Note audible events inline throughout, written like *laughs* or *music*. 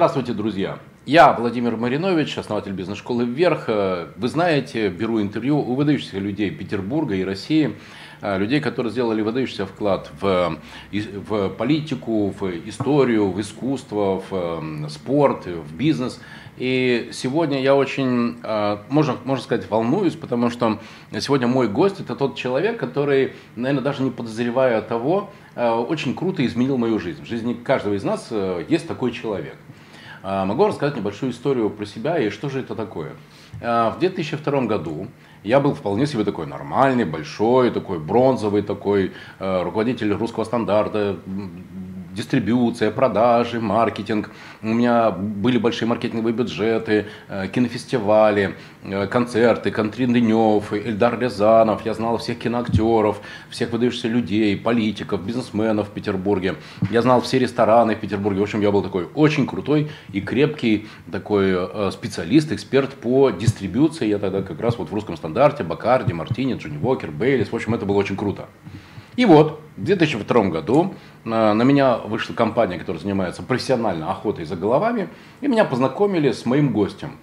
Здравствуйте, друзья! Я Владимир Маринович, основатель бизнес-школы «Вверх». Вы знаете, беру интервью у выдающихся людей Петербурга и России, людей, которые сделали выдающийся вклад в, в политику, в историю, в искусство, в спорт, в бизнес. И сегодня я очень, можно, можно сказать, волнуюсь, потому что сегодня мой гость – это тот человек, который, наверное, даже не подозревая того, очень круто изменил мою жизнь. В жизни каждого из нас есть такой человек – могу рассказать небольшую историю про себя и что же это такое. А, в 2002 году я был вполне себе такой нормальный, большой, такой бронзовый, такой э, руководитель русского стандарта, дистрибуция, продажи, маркетинг. У меня были большие маркетинговые бюджеты, э, кинофестивали, э, концерты, Контрин Денев, Эльдар Рязанов. Я знал всех киноактеров, всех выдающихся людей, политиков, бизнесменов в Петербурге. Я знал все рестораны в Петербурге. В общем, я был такой очень крутой и крепкий такой э, специалист, эксперт по дистрибуции. Я тогда как раз вот в русском стандарте, Бакарди, Мартини, Джонни Уокер, Бейлис. В общем, это было очень круто. И вот в 2002 году на меня вышла компания, которая занимается профессионально охотой за головами, и меня познакомили с моим гостем.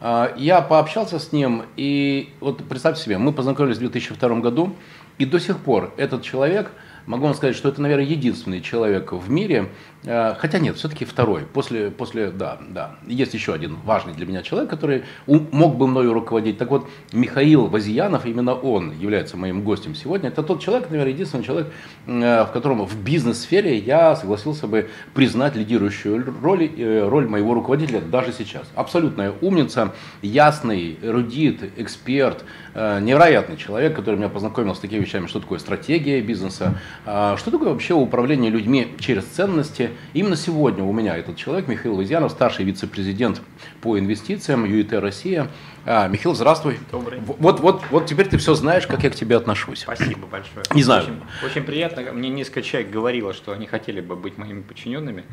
А, я пообщался с ним, и вот представьте себе, мы познакомились в 2002 году, и до сих пор этот человек – могу вам сказать, что это, наверное, единственный человек в мире, э, хотя нет, все-таки второй, после, после, да, да, есть еще один важный для меня человек, который мог бы мною руководить. Так вот, Михаил Вазиянов, именно он является моим гостем сегодня. Это тот человек, наверное, единственный человек, э, в котором в бизнес-сфере я согласился бы признать лидирующую роль, э, роль моего руководителя даже сейчас. Абсолютная умница, ясный, эрудит, эксперт, невероятный человек, который меня познакомил с такими вещами, что такое стратегия бизнеса, что такое вообще управление людьми через ценности? Именно сегодня у меня этот человек, Михаил Лузьянов, старший вице-президент по инвестициям ЮИТ Россия. А, Михаил, здравствуй. Добрый. Вот, вот, вот теперь ты все знаешь, как я к тебе отношусь. Спасибо большое. Не знаю. Очень, очень приятно. Мне несколько человек говорило, что они хотели бы быть моими подчиненными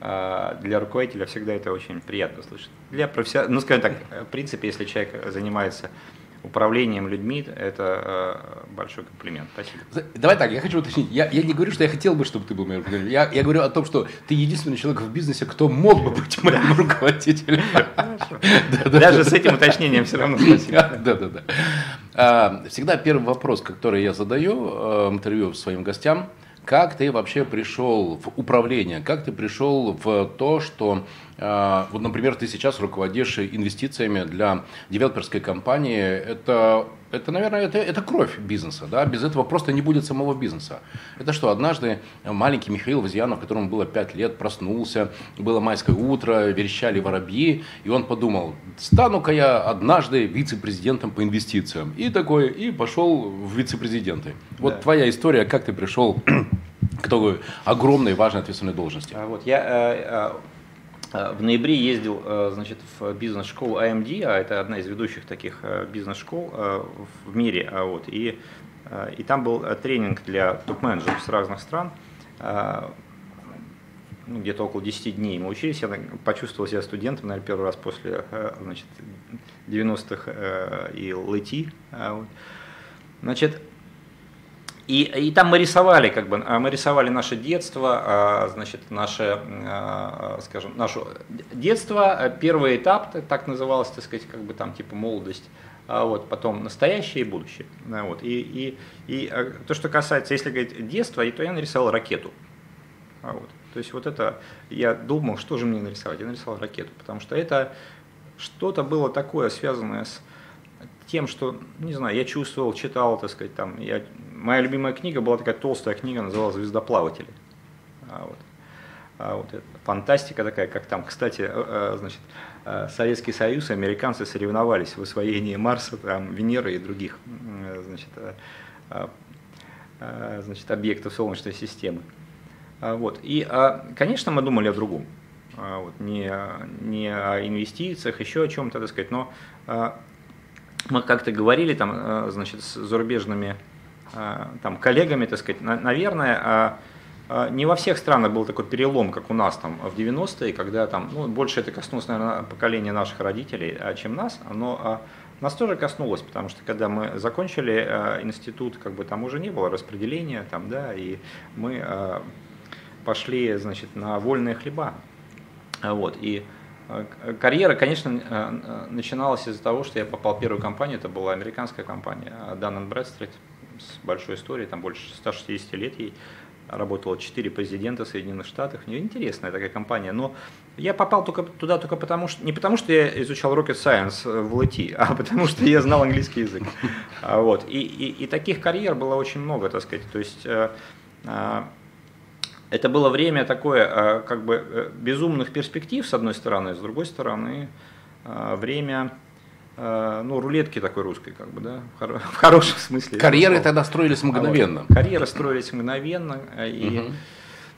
а, для руководителя всегда это очень приятно слышать. Для профессионала, ну скажем так, в принципе, если человек занимается управлением людьми – это э, большой комплимент. Спасибо. Давай так, я хочу уточнить. Я, я не говорю, что я хотел бы, чтобы ты был моим руководителем. Я, я говорю о том, что ты единственный человек в бизнесе, кто мог бы быть моим руководителем. Даже с этим уточнением все равно спасибо. Да, да, да. Всегда первый вопрос, который я задаю э, интервью своим гостям – как ты вообще пришел в управление? Как ты пришел в то, что, вот, например, ты сейчас руководишь инвестициями для девелоперской компании? Это, это наверное, это, это кровь бизнеса. Да? Без этого просто не будет самого бизнеса. Это что, однажды маленький Михаил Вазьянов, которому было 5 лет, проснулся, было майское утро, верещали воробьи, и он подумал, стану-ка я однажды вице-президентом по инвестициям. И такой, и пошел в вице-президенты. Вот да. твоя история, как ты пришел к такой огромной, важной, ответственной должности. А вот я э, э, в ноябре ездил значит, в бизнес-школу AMD, а это одна из ведущих таких бизнес-школ в мире. А вот, и, и там был тренинг для топ-менеджеров с разных стран. Ну, где-то около 10 дней мы учились. Я почувствовал себя студентом, наверное, первый раз после значит, 90-х и LT. Значит, и, и там мы рисовали, как бы, а, мы рисовали наше детство, а, значит, наше, а, скажем, наше детство, первый этап, так называлось, так сказать, как бы там типа молодость, вот, потом настоящее и будущее. Вот. И, и, и то, что касается, если говорить детства, то я нарисовал ракету. Вот. То есть вот это, я думал, что же мне нарисовать. Я нарисовал ракету, потому что это что-то было такое, связанное с тем, что, не знаю, я чувствовал, читал, так сказать, там, я, моя любимая книга была такая толстая книга, называлась «Звездоплаватели». А вот. А вот это, фантастика такая, как там, кстати, э, э, значит, э, Советский Союз и американцы соревновались в освоении Марса, там, Венеры и других значит, значит, объектов Солнечной системы. А вот. И, конечно, мы думали о другом. Вот, не, не о инвестициях, еще о чем-то, так сказать, но мы как-то говорили там, значит, с зарубежными там, коллегами, так сказать, наверное, а, а не во всех странах был такой перелом, как у нас там в 90-е, когда там, ну, больше это коснулось, наверное, поколения наших родителей, а, чем нас, но а, нас тоже коснулось, потому что когда мы закончили институт, как бы там уже не было распределения, там, да, и мы пошли, значит, на вольные хлеба. Вот, и карьера, конечно, начиналась из-за того, что я попал в первую компанию, это была американская компания Dun Bradstreet с большой историей, там больше 160 лет ей работало 4 президента Соединенных Штатов. Мне интересная такая компания. Но я попал только туда только потому, что не потому, что я изучал rocket science в ЛТ, а потому что я знал английский язык. А, вот. И, и, и таких карьер было очень много, так сказать. То есть э, э, это было время такое, э, как бы безумных перспектив, с одной стороны, с другой стороны, время ну, рулетки такой русской, как бы, да, в *laughs* хорошем смысле. Карьеры тогда строились мгновенно. вот. Карьеры строились мгновенно. Э, и, угу.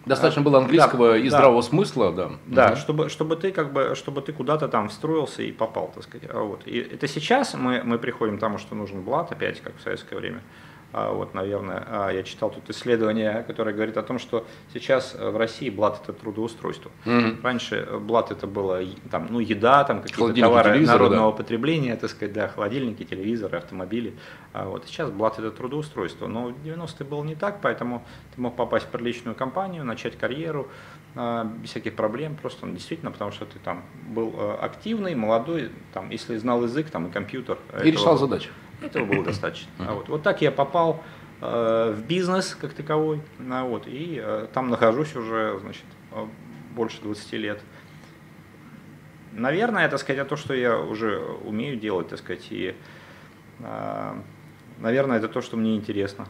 Достаточно было английского да, и здравого смысла, да. Да, угу. чтобы, чтобы ты как бы, чтобы ты куда-то там встроился и попал, так сказать. А вот. И это сейчас мы, мы приходим к тому, что нужен блат опять, как в советское время. А, вот, наверное, а, я читал тут исследование, которое говорит о том, что сейчас э, в России блат это трудоустройство. Mm-hmm. Раньше э, блат это было там, ну, еда, там какие-то товары народного да. потребления, так сказать, да, холодильники, телевизоры, автомобили. А вот сейчас блат это трудоустройство. Но в 90-е было не так, поэтому ты мог попасть в приличную компанию, начать карьеру без всяких проблем, просто ну, действительно, потому что ты там был э, активный, молодой, там, если знал язык, там и компьютер. И этого, решал задачи. Этого было достаточно. А вот, вот так я попал э, в бизнес как таковой, а вот, и э, там нахожусь уже, значит, э, больше 20 лет. Наверное, это сказать, то, что я уже умею делать, так сказать, и, э, наверное, это то, что мне интересно.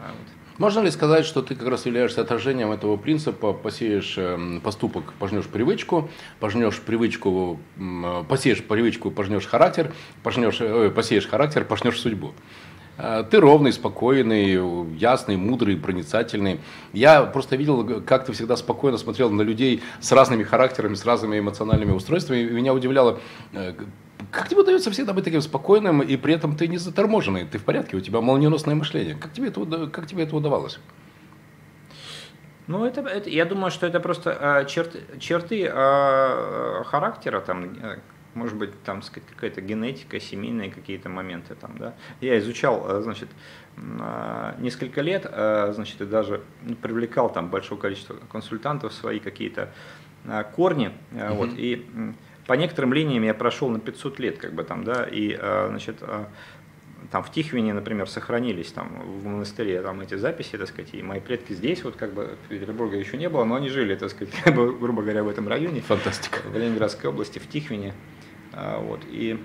А вот. Можно ли сказать, что ты как раз являешься отражением этого принципа, посеешь эм, поступок, пожнешь привычку, пожнешь привычку, посеешь привычку, пожнешь характер, пожнешь, э, посеешь характер, пожнешь судьбу? Э, ты ровный, спокойный, ясный, мудрый, проницательный. Я просто видел, как ты всегда спокойно смотрел на людей с разными характерами, с разными эмоциональными устройствами. И меня удивляло, э, как тебе удается всегда быть таким спокойным, и при этом ты не заторможенный, ты в порядке, у тебя молниеносное мышление. Как тебе это, как тебе это удавалось? Ну, это, это, я думаю, что это просто э, черты, черты э, характера, там, э, может быть, там, сказать, какая-то генетика, семейные какие-то моменты там, да. Я изучал, э, значит, э, несколько лет, э, значит, и даже ну, привлекал там большое количество консультантов, свои какие-то корни, mm-hmm. вот, и по некоторым линиям я прошел на 500 лет, как бы там, да, и, э, значит, э, там в Тихвине, например, сохранились там в монастыре там эти записи, так сказать, и мои предки здесь, вот как бы Петербурга еще не было, но они жили, так сказать, *laughs* как бы, грубо говоря, в этом районе. Фантастика. В Ленинградской области, в Тихвине. А, вот, и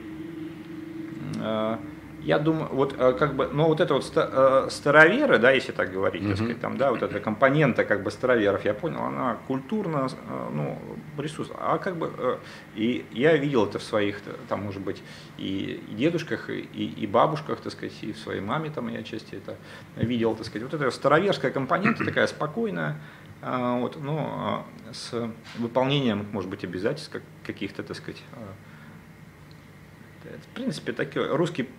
я думаю, вот э, как бы, ну вот это вот э, староверы, да, если так говорить, mm-hmm. так сказать, там, да, вот эта компонента как бы староверов, я понял, она культурно, э, ну, присутствует. А как бы, и я видел это в своих, там, может быть, и дедушках, и, и бабушках, так сказать, и в своей маме там я отчасти это видел, так сказать. Вот эта староверская компонента такая спокойная, вот, ну, с выполнением, может быть, обязательств каких-то, так сказать, в принципе, такой русский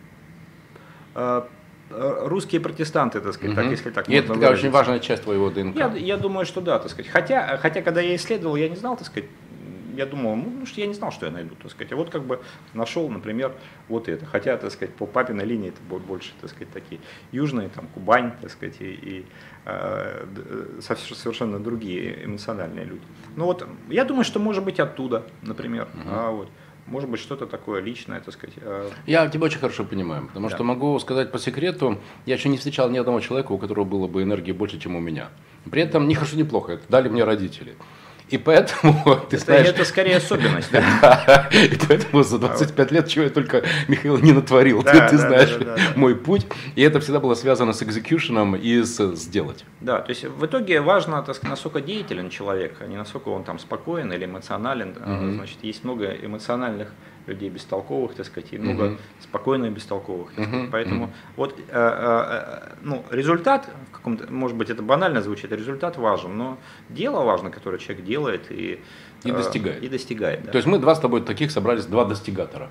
русские протестанты, так сказать, угу. так, если так И это такая очень важная часть твоего ДНК. Я, я думаю, что да, так сказать. Хотя, хотя, когда я исследовал, я не знал, так сказать, я думал, ну, что я не знал, что я найду, так сказать. А вот как бы нашел, например, вот это. Хотя, так сказать, по папиной линии это будет больше, так сказать, такие южные, там, Кубань, так сказать, и, и э, совершенно другие эмоциональные люди. Ну вот, я думаю, что может быть оттуда, например. Угу. А, вот может быть, что-то такое личное, так сказать. Э, я тебя очень хорошо понимаю, потому да. что могу сказать по секрету, я еще не встречал ни одного человека, у которого было бы энергии больше, чем у меня. При этом не хорошо, не плохо, это дали мне родители. И поэтому, *laughs* ты это, знаешь... Это скорее особенность. Да? *laughs* И поэтому за 25 лет, чего я только, Михаил, не натворил. Да, *laughs* ты, да, ты знаешь да, да, да, мой путь. И это всегда было связано с экзекьюшеном и с сделать. Да, то есть в итоге важно, так сказать, насколько деятелен человек, а не насколько он там спокоен или эмоционален. Mm-hmm. Значит, есть много эмоциональных людей бестолковых, так сказать, и много uh-huh. спокойно бестолковых. Uh-huh. Поэтому uh-huh. вот э, э, ну, результат, в каком-то, может быть, это банально звучит, результат важен, но дело важно, которое человек делает и, и достигает. И достигает да. То есть мы два с тобой таких собрались, два достигатора.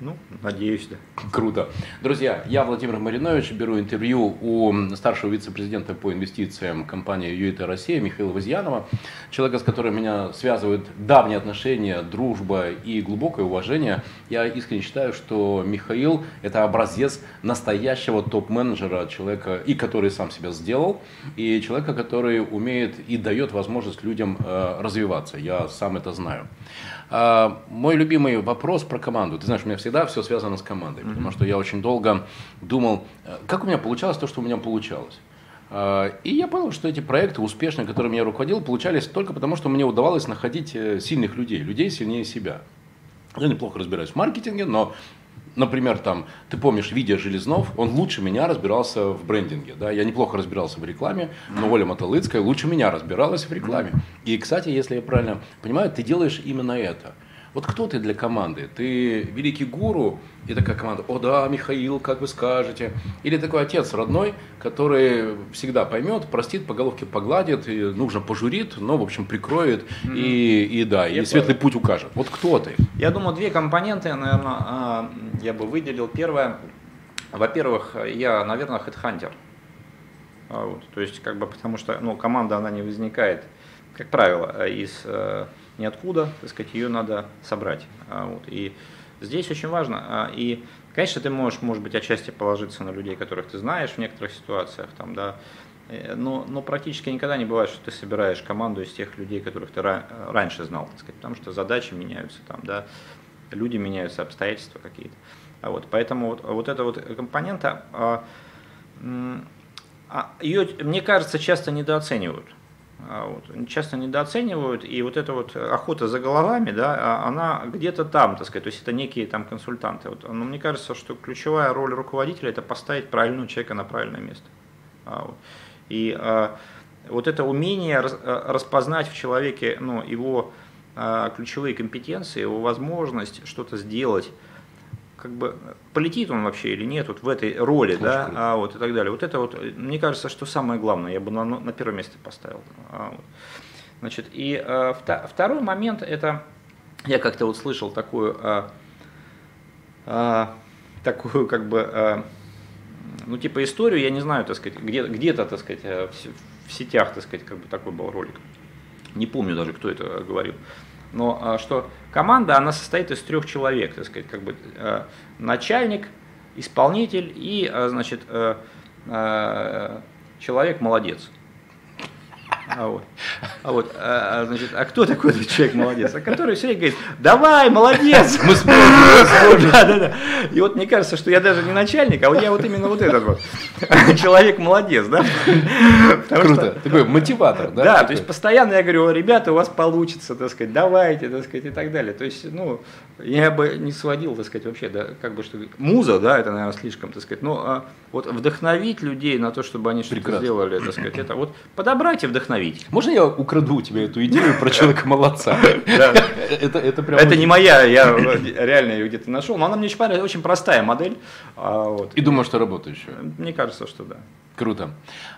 Ну, надеюсь, да. Круто. Друзья, я Владимир Маринович, беру интервью у старшего вице-президента по инвестициям компании ЮИТ Россия Михаила Вазьянова, человека, с которым меня связывают давние отношения, дружба и глубокое уважение. Я искренне считаю, что Михаил – это образец настоящего топ-менеджера, человека, и который сам себя сделал, и человека, который умеет и дает возможность людям э, развиваться. Я сам это знаю. А, мой любимый вопрос про команду. Ты знаешь, у меня всегда все связано с командой, mm-hmm. потому что я очень долго думал, э, как у меня получалось то, что у меня получалось. А, и я понял, что эти проекты успешные, которыми я руководил, получались только потому, что мне удавалось находить э, сильных людей, людей сильнее себя. Я неплохо разбираюсь в маркетинге, но например, там, ты помнишь, Видя Железнов, он лучше меня разбирался в брендинге, да, я неплохо разбирался в рекламе, но Оля Мотолыцкая лучше меня разбиралась в рекламе. И, кстати, если я правильно понимаю, ты делаешь именно это – вот кто ты для команды? Ты великий гуру, и такая команда, о да, Михаил, как вы скажете. Или такой отец родной, который всегда поймет, простит, по головке погладит, и нужно пожурит, но, в общем, прикроет mm-hmm. и, и да, я и светлый путь укажет. Вот кто ты? Я думаю, две компоненты, наверное, а, я бы выделил. Первое, во-первых, я, наверное, хедхантер. А, вот, то есть, как бы, потому что ну, команда, она не возникает, как правило, из э, ниоткуда, так сказать, ее надо собрать. А, вот. И здесь очень важно. А, и, конечно, ты можешь, может быть, отчасти положиться на людей, которых ты знаешь в некоторых ситуациях, там, да, э, но, но практически никогда не бывает, что ты собираешь команду из тех людей, которых ты раньше знал, так сказать, потому что задачи меняются, там, да, люди меняются, обстоятельства какие-то. А вот, поэтому вот, вот эта вот компонента, а, ее, мне кажется, часто недооценивают. А, вот, часто недооценивают, и вот эта вот охота за головами, да, а, она где-то там, так сказать, то есть это некие там консультанты. Вот, но мне кажется, что ключевая роль руководителя – это поставить правильного человека на правильное место. А, вот. И вот это умение распознать в человеке ну, его ключевые компетенции, его возможность что-то сделать, как бы полетит он вообще или нет вот в этой роли, да, а, вот и так далее. Вот это вот, мне кажется, что самое главное, я бы на, на первое место поставил. А, вот. Значит, и а, второй момент это, я как-то вот слышал такую, а, а, такую как бы, а, ну типа историю, я не знаю, так сказать, где, где-то, так сказать, э, в, в сетях, так сказать, как бы такой был ролик. Не помню даже, кто это говорил но а, что команда, она состоит из трех человек, так сказать, как бы э, начальник, исполнитель и, а, значит, э, э, человек молодец. А вот, а вот, а, а, значит, а кто такой этот человек молодец? А который все время говорит, давай, молодец, мы сможем, Да, да, да. И вот мне кажется, что я даже не начальник, а вот я вот именно вот этот вот *laughs* человек молодец, да? Круто, такой мотиватор, да? Да, то есть постоянно я говорю, ребята, у вас получится, так сказать, давайте, так сказать, и так далее. То есть, ну, я бы не сводил, так сказать, вообще, да, как бы что муза, да, это, наверное, слишком, так сказать, но а, вот вдохновить людей на то, чтобы они что-то сделали, так сказать, это вот подобрать и вдохновить. Можно я украду у тебя эту идею про человека молодца? Это, это, прям это не моя, я реально ее где-то нашел, но она мне очень понравилась, очень простая модель. А, вот. И думаю, что работающая. Мне кажется, что да. Круто.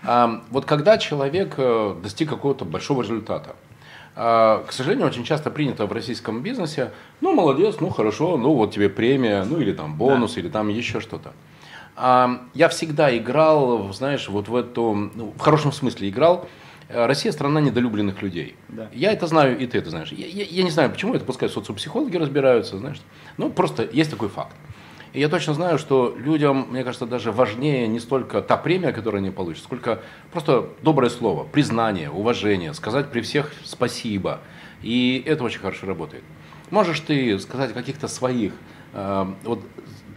А, вот когда человек э, достиг какого-то большого результата, а, к сожалению, очень часто принято в российском бизнесе, ну, молодец, ну, хорошо, ну, вот тебе премия, ну, или там бонус, да. или там еще что-то. А, я всегда играл, знаешь, вот в эту, ну, в хорошем смысле играл, э, Россия страна недолюбленных людей. Да. Я это знаю, и ты это знаешь. Я, я, я не знаю, почему это, пускай социопсихологи разбираются, знаешь. Ну, просто есть такой факт. И я точно знаю, что людям, мне кажется, даже важнее не столько та премия, которую они получат, сколько просто доброе слово, признание, уважение, сказать при всех спасибо. И это очень хорошо работает. Можешь ты сказать о каких-то своих, э, вот,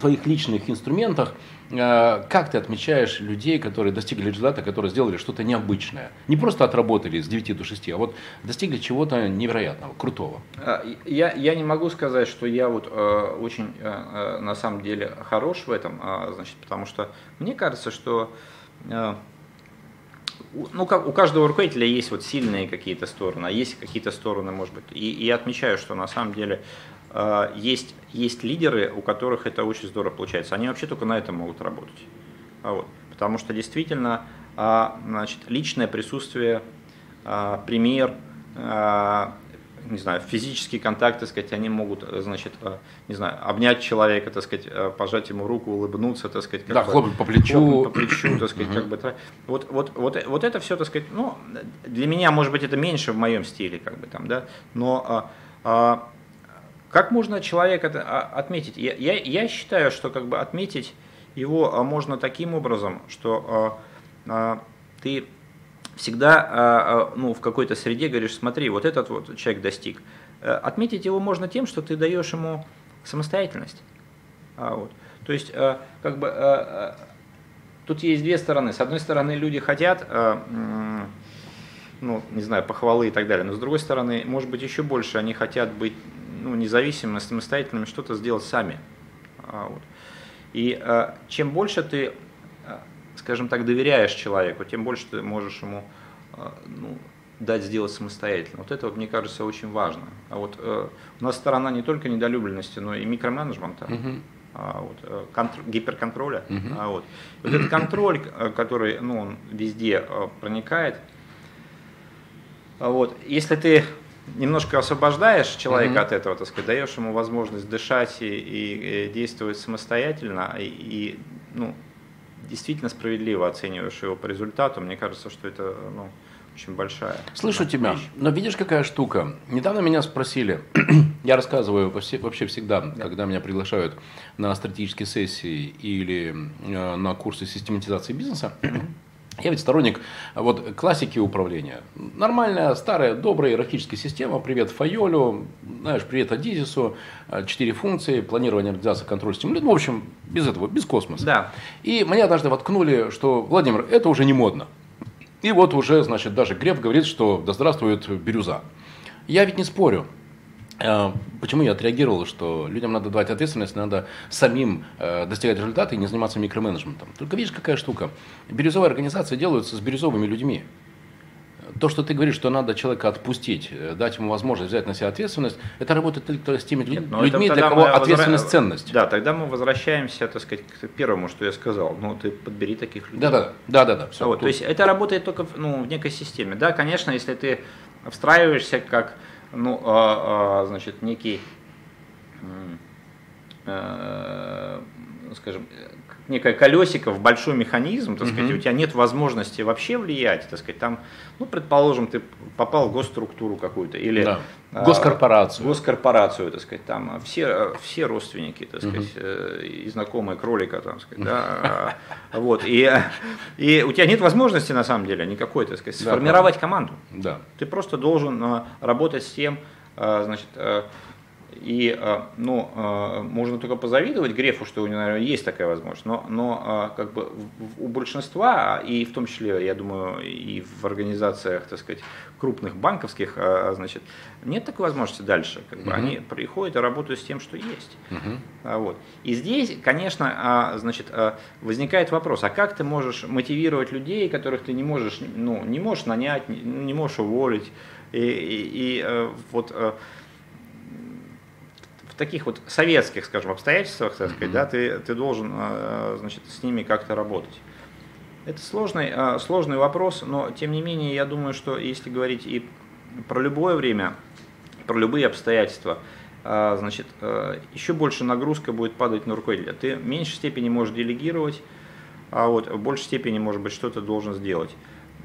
твоих личных инструментах, как ты отмечаешь людей, которые достигли результата, которые сделали что-то необычное? Не просто отработали с 9 до 6, а вот достигли чего-то невероятного, крутого. А, я, я не могу сказать, что я вот э, очень э, на самом деле хорош в этом, э, значит, потому что мне кажется, что э, ну, как у каждого руководителя есть вот сильные какие-то стороны, а есть какие-то стороны, может быть. И, и я отмечаю, что на самом деле э, есть, есть лидеры, у которых это очень здорово получается. Они вообще только на этом могут работать. А вот, потому что действительно э, значит, личное присутствие, пример, не знаю, физический контакт, так сказать, они могут, значит, не знаю, обнять человека, так сказать, пожать ему руку, улыбнуться, так сказать. да, бы, хлопать по плечу. по плечу, так сказать, как бы. Вот, вот, вот, вот это все, так сказать, ну, для меня, может быть, это меньше в моем стиле, как бы там, да, но как можно человека отметить? Я, я, я считаю, что как бы отметить его можно таким образом, что ты всегда а, а, ну, в какой-то среде говоришь, смотри, вот этот вот человек достиг. Э, отметить его можно тем, что ты даешь ему самостоятельность. А, вот. То есть, как бы, тут есть две стороны. С одной стороны, люди хотят, ну, не знаю, похвалы и так далее, но с другой стороны, может быть, еще больше они хотят быть ну, независимыми, самостоятельными, что-то сделать сами. Вот. И чем больше ты скажем так, доверяешь человеку, тем больше ты можешь ему ну, дать сделать самостоятельно. Вот это, вот, мне кажется, очень важно. А вот э, у нас сторона не только недолюбленности, но и микроменеджмента. Uh-huh. А, вот, э, контр, гиперконтроля. Uh-huh. А, вот. вот этот контроль, э, который ну, он везде проникает, а вот, если ты немножко освобождаешь человека uh-huh. от этого, так сказать, даешь ему возможность дышать и, и, и действовать самостоятельно, и, и ну, действительно справедливо оцениваешь его по результату, мне кажется, что это ну, очень большая. Слышу да, тебя, вещь. но видишь, какая штука. Недавно меня спросили, *clears throat* я рассказываю вообще всегда, да. когда меня приглашают на стратегические сессии или э, на курсы систематизации бизнеса, я ведь сторонник вот, классики управления. Нормальная, старая, добрая иерархическая система. Привет Файолю, знаешь, привет Адизису, э, четыре функции, планирование, организация, контроль, стимулирование. Ну, в общем, без этого, без космоса. Да. И мне однажды воткнули, что, Владимир, это уже не модно. И вот уже, значит, даже Греф говорит, что да здравствует бирюза. Я ведь не спорю. Э, почему я отреагировал, что людям надо давать ответственность, надо самим э, достигать результата и не заниматься микроменеджментом. Только видишь, какая штука. Бирюзовые организации делаются с бирюзовыми людьми. То, что ты говоришь, что надо человека отпустить, э, дать ему возможность взять на себя ответственность, это работает только с теми Нет, людьми, для кого ответственность возра... ценность. Да, тогда мы возвращаемся, так сказать, к первому, что я сказал. Ну, ты подбери таких людей. Да, да, да, да, да. Все, вот, То есть это работает только ну, в некой системе. Да, конечно, если ты встраиваешься как ну, а, а, значит, некий, э, скажем, некое колесико в большой механизм, так сказать, угу. у тебя нет возможности вообще влиять, так сказать, там, ну, предположим, ты попал в госструктуру какую-то или да. А, госкорпорацию, госкорпорацию, так сказать, там все все родственники, так сказать, угу. и знакомые кролика, там, сказать, да, вот и и у тебя нет возможности на самом деле никакой, так сказать, сформировать команду. Да. Ты просто должен работать с тем, значит и э, ну, э, можно только позавидовать Грефу, что у него, наверное, есть такая возможность. Но, но э, как бы у большинства, и в том числе, я думаю, и в организациях, так сказать, крупных банковских, значит, нет такой возможности дальше. Как бы, угу. Они приходят и работают с тем, что есть. Угу. Вот. И здесь, конечно, а, значит, возникает вопрос, а как ты можешь мотивировать людей, которых ты не можешь, ну, не можешь нанять, не можешь уволить, и, и, и вот таких вот советских, скажем, обстоятельствах, так сказать, mm-hmm. да, ты, ты должен, э, значит, с ними как-то работать. Это сложный, э, сложный вопрос, но тем не менее, я думаю, что если говорить и про любое время, про любые обстоятельства, э, значит, еще больше нагрузка будет падать на руководителя. Ты в меньшей степени можешь делегировать, а вот в большей степени, может быть, что-то должен сделать.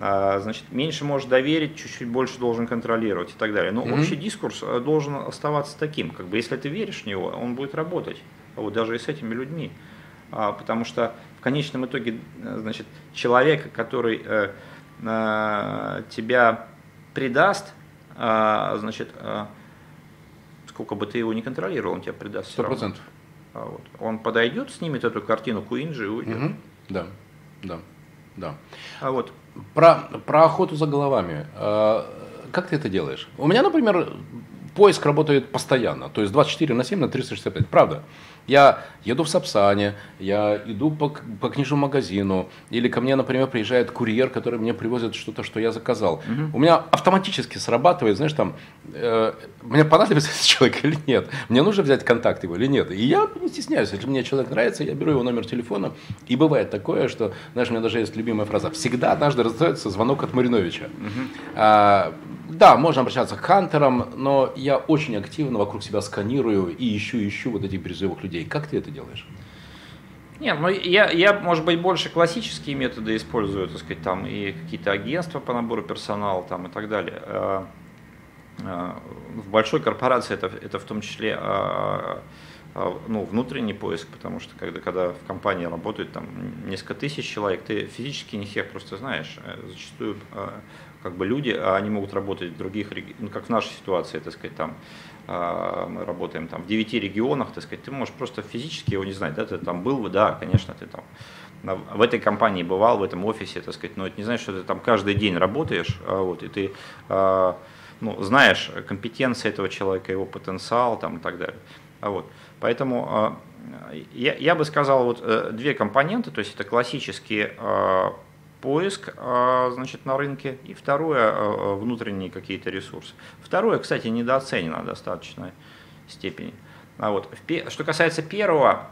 А, значит, меньше можешь доверить, чуть-чуть больше должен контролировать и так далее. Но mm-hmm. общий дискурс э, должен оставаться таким, как бы если ты веришь в него, он будет работать, а вот даже и с этими людьми. А, потому что в конечном итоге, э, значит, человек, который э, тебя предаст, значит, сколько бы ты его не контролировал, он тебя предаст. Сто процентов. Вот. Он подойдет, снимет эту картину Куинджи и уйдет. Угу. Да, да, да. А вот про, про охоту за головами. А, как ты это делаешь? У меня, например, поиск работает постоянно, то есть 24 на 7 на 365, правда. Я еду в Сапсане, я иду по, по книжному магазину, или ко мне, например, приезжает курьер, который мне привозит что-то, что я заказал. Угу. У меня автоматически срабатывает, знаешь, там, э, мне понадобится *laughs* этот человек или нет, мне нужно взять контакт его или нет. И я не стесняюсь, если мне человек нравится, я беру его номер телефона, и бывает такое, что, знаешь, у меня даже есть любимая фраза, всегда однажды раздается звонок от Мариновича. Угу. А, да, можно обращаться к хантерам, но я очень активно вокруг себя сканирую и ищу, ищу вот этих бирюзовых людей. Как ты это делаешь? Нет, ну я, я, может быть, больше классические методы использую, так сказать, там и какие-то агентства по набору персонала там и так далее. А, а, в большой корпорации это, это в том числе а, ну, внутренний поиск, потому что когда, когда в компании работает там несколько тысяч человек, ты физически не всех просто знаешь. Э, зачастую как бы люди, они могут работать в других, ну, как в нашей ситуации, так сказать, там а, мы работаем там в 9 регионах, так сказать, ты можешь просто физически его не знать, да, ты там был, да, конечно, ты там в этой компании бывал, в этом офисе, так сказать, но это не значит, что ты там каждый день работаешь, а вот, и ты а, ну, знаешь компетенции этого человека, его потенциал там, и так далее. А вот. Поэтому я, я бы сказал, вот э, две компоненты, то есть это классические поиск а, значит, на рынке, и второе, а, внутренние какие-то ресурсы. Второе, кстати, недооценено в достаточной степени. А вот, что касается первого,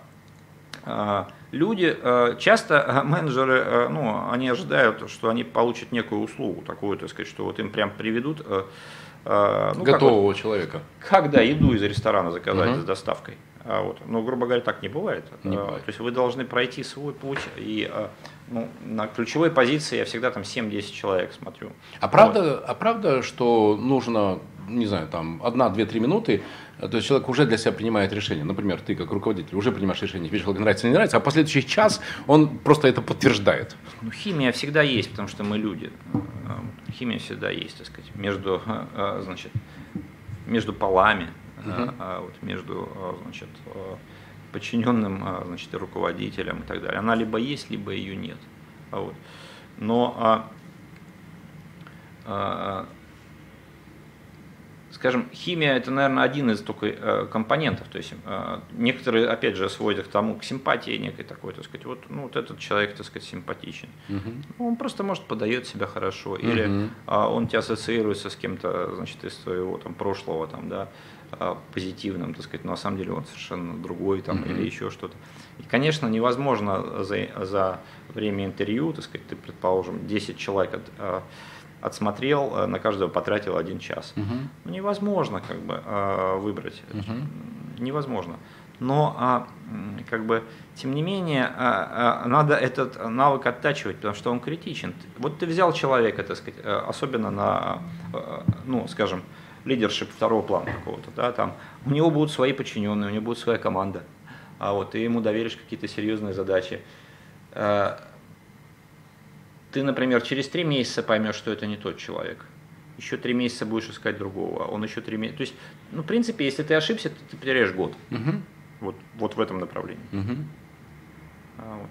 а, люди, часто менеджеры, ну, они ожидают, что они получат некую услугу, такую, так сказать, что вот им прям приведут ну, готового как, человека. Как, да, еду из ресторана заказать угу. с доставкой. А вот. Но, грубо говоря, так не бывает. Не а, бывает. То есть вы должны пройти свой путь. И а, ну, на ключевой позиции я всегда там 7-10 человек смотрю. А правда, вот. а правда, что нужно, не знаю, там одна, две, три минуты, то есть человек уже для себя принимает решение. Например, ты как руководитель уже принимаешь решение, тебе человек нравится, не нравится, а последующий час он просто это подтверждает. Ну, химия всегда есть, потому что мы люди. Химия всегда есть, так сказать, между, значит, между полами угу. а, вот, между а, значит, а, подчиненным значит, руководителем и так далее. Она либо есть, либо ее нет. Вот. Но а, а, скажем, химия это, наверное, один из только э, компонентов. То есть э, некоторые, опять же, сводят к тому, к симпатии некой такой, так сказать, вот, ну, вот этот человек, так сказать, симпатичен. Угу. Он просто, может, подает себя хорошо, или угу. он тебя ассоциируется с кем-то, значит, из своего там прошлого, там, да, позитивным, так сказать, но на самом деле он совершенно другой там, mm-hmm. или еще что-то. И, конечно, невозможно за, за время интервью, так сказать, ты, предположим, 10 человек от, отсмотрел, э, на каждого потратил один час. Ну, невозможно как бы выбрать, угу. невозможно. Но а, как бы, тем не менее, а, а, надо этот навык оттачивать, потому что он критичен. Вот ты взял человека, так сказать, особенно на, ну, скажем, лидершип второго плана какого-то, да, там, у него будут свои подчиненные, у него будет своя команда, а вот ты ему доверишь какие-то серьезные задачи ты, например, через три месяца поймешь, что это не тот человек. Еще три месяца будешь искать другого. Он еще три месяца. То есть, ну, в принципе, если ты ошибся, то ты потеряешь год. Угу. Вот, вот в этом направлении. Угу. А, вот.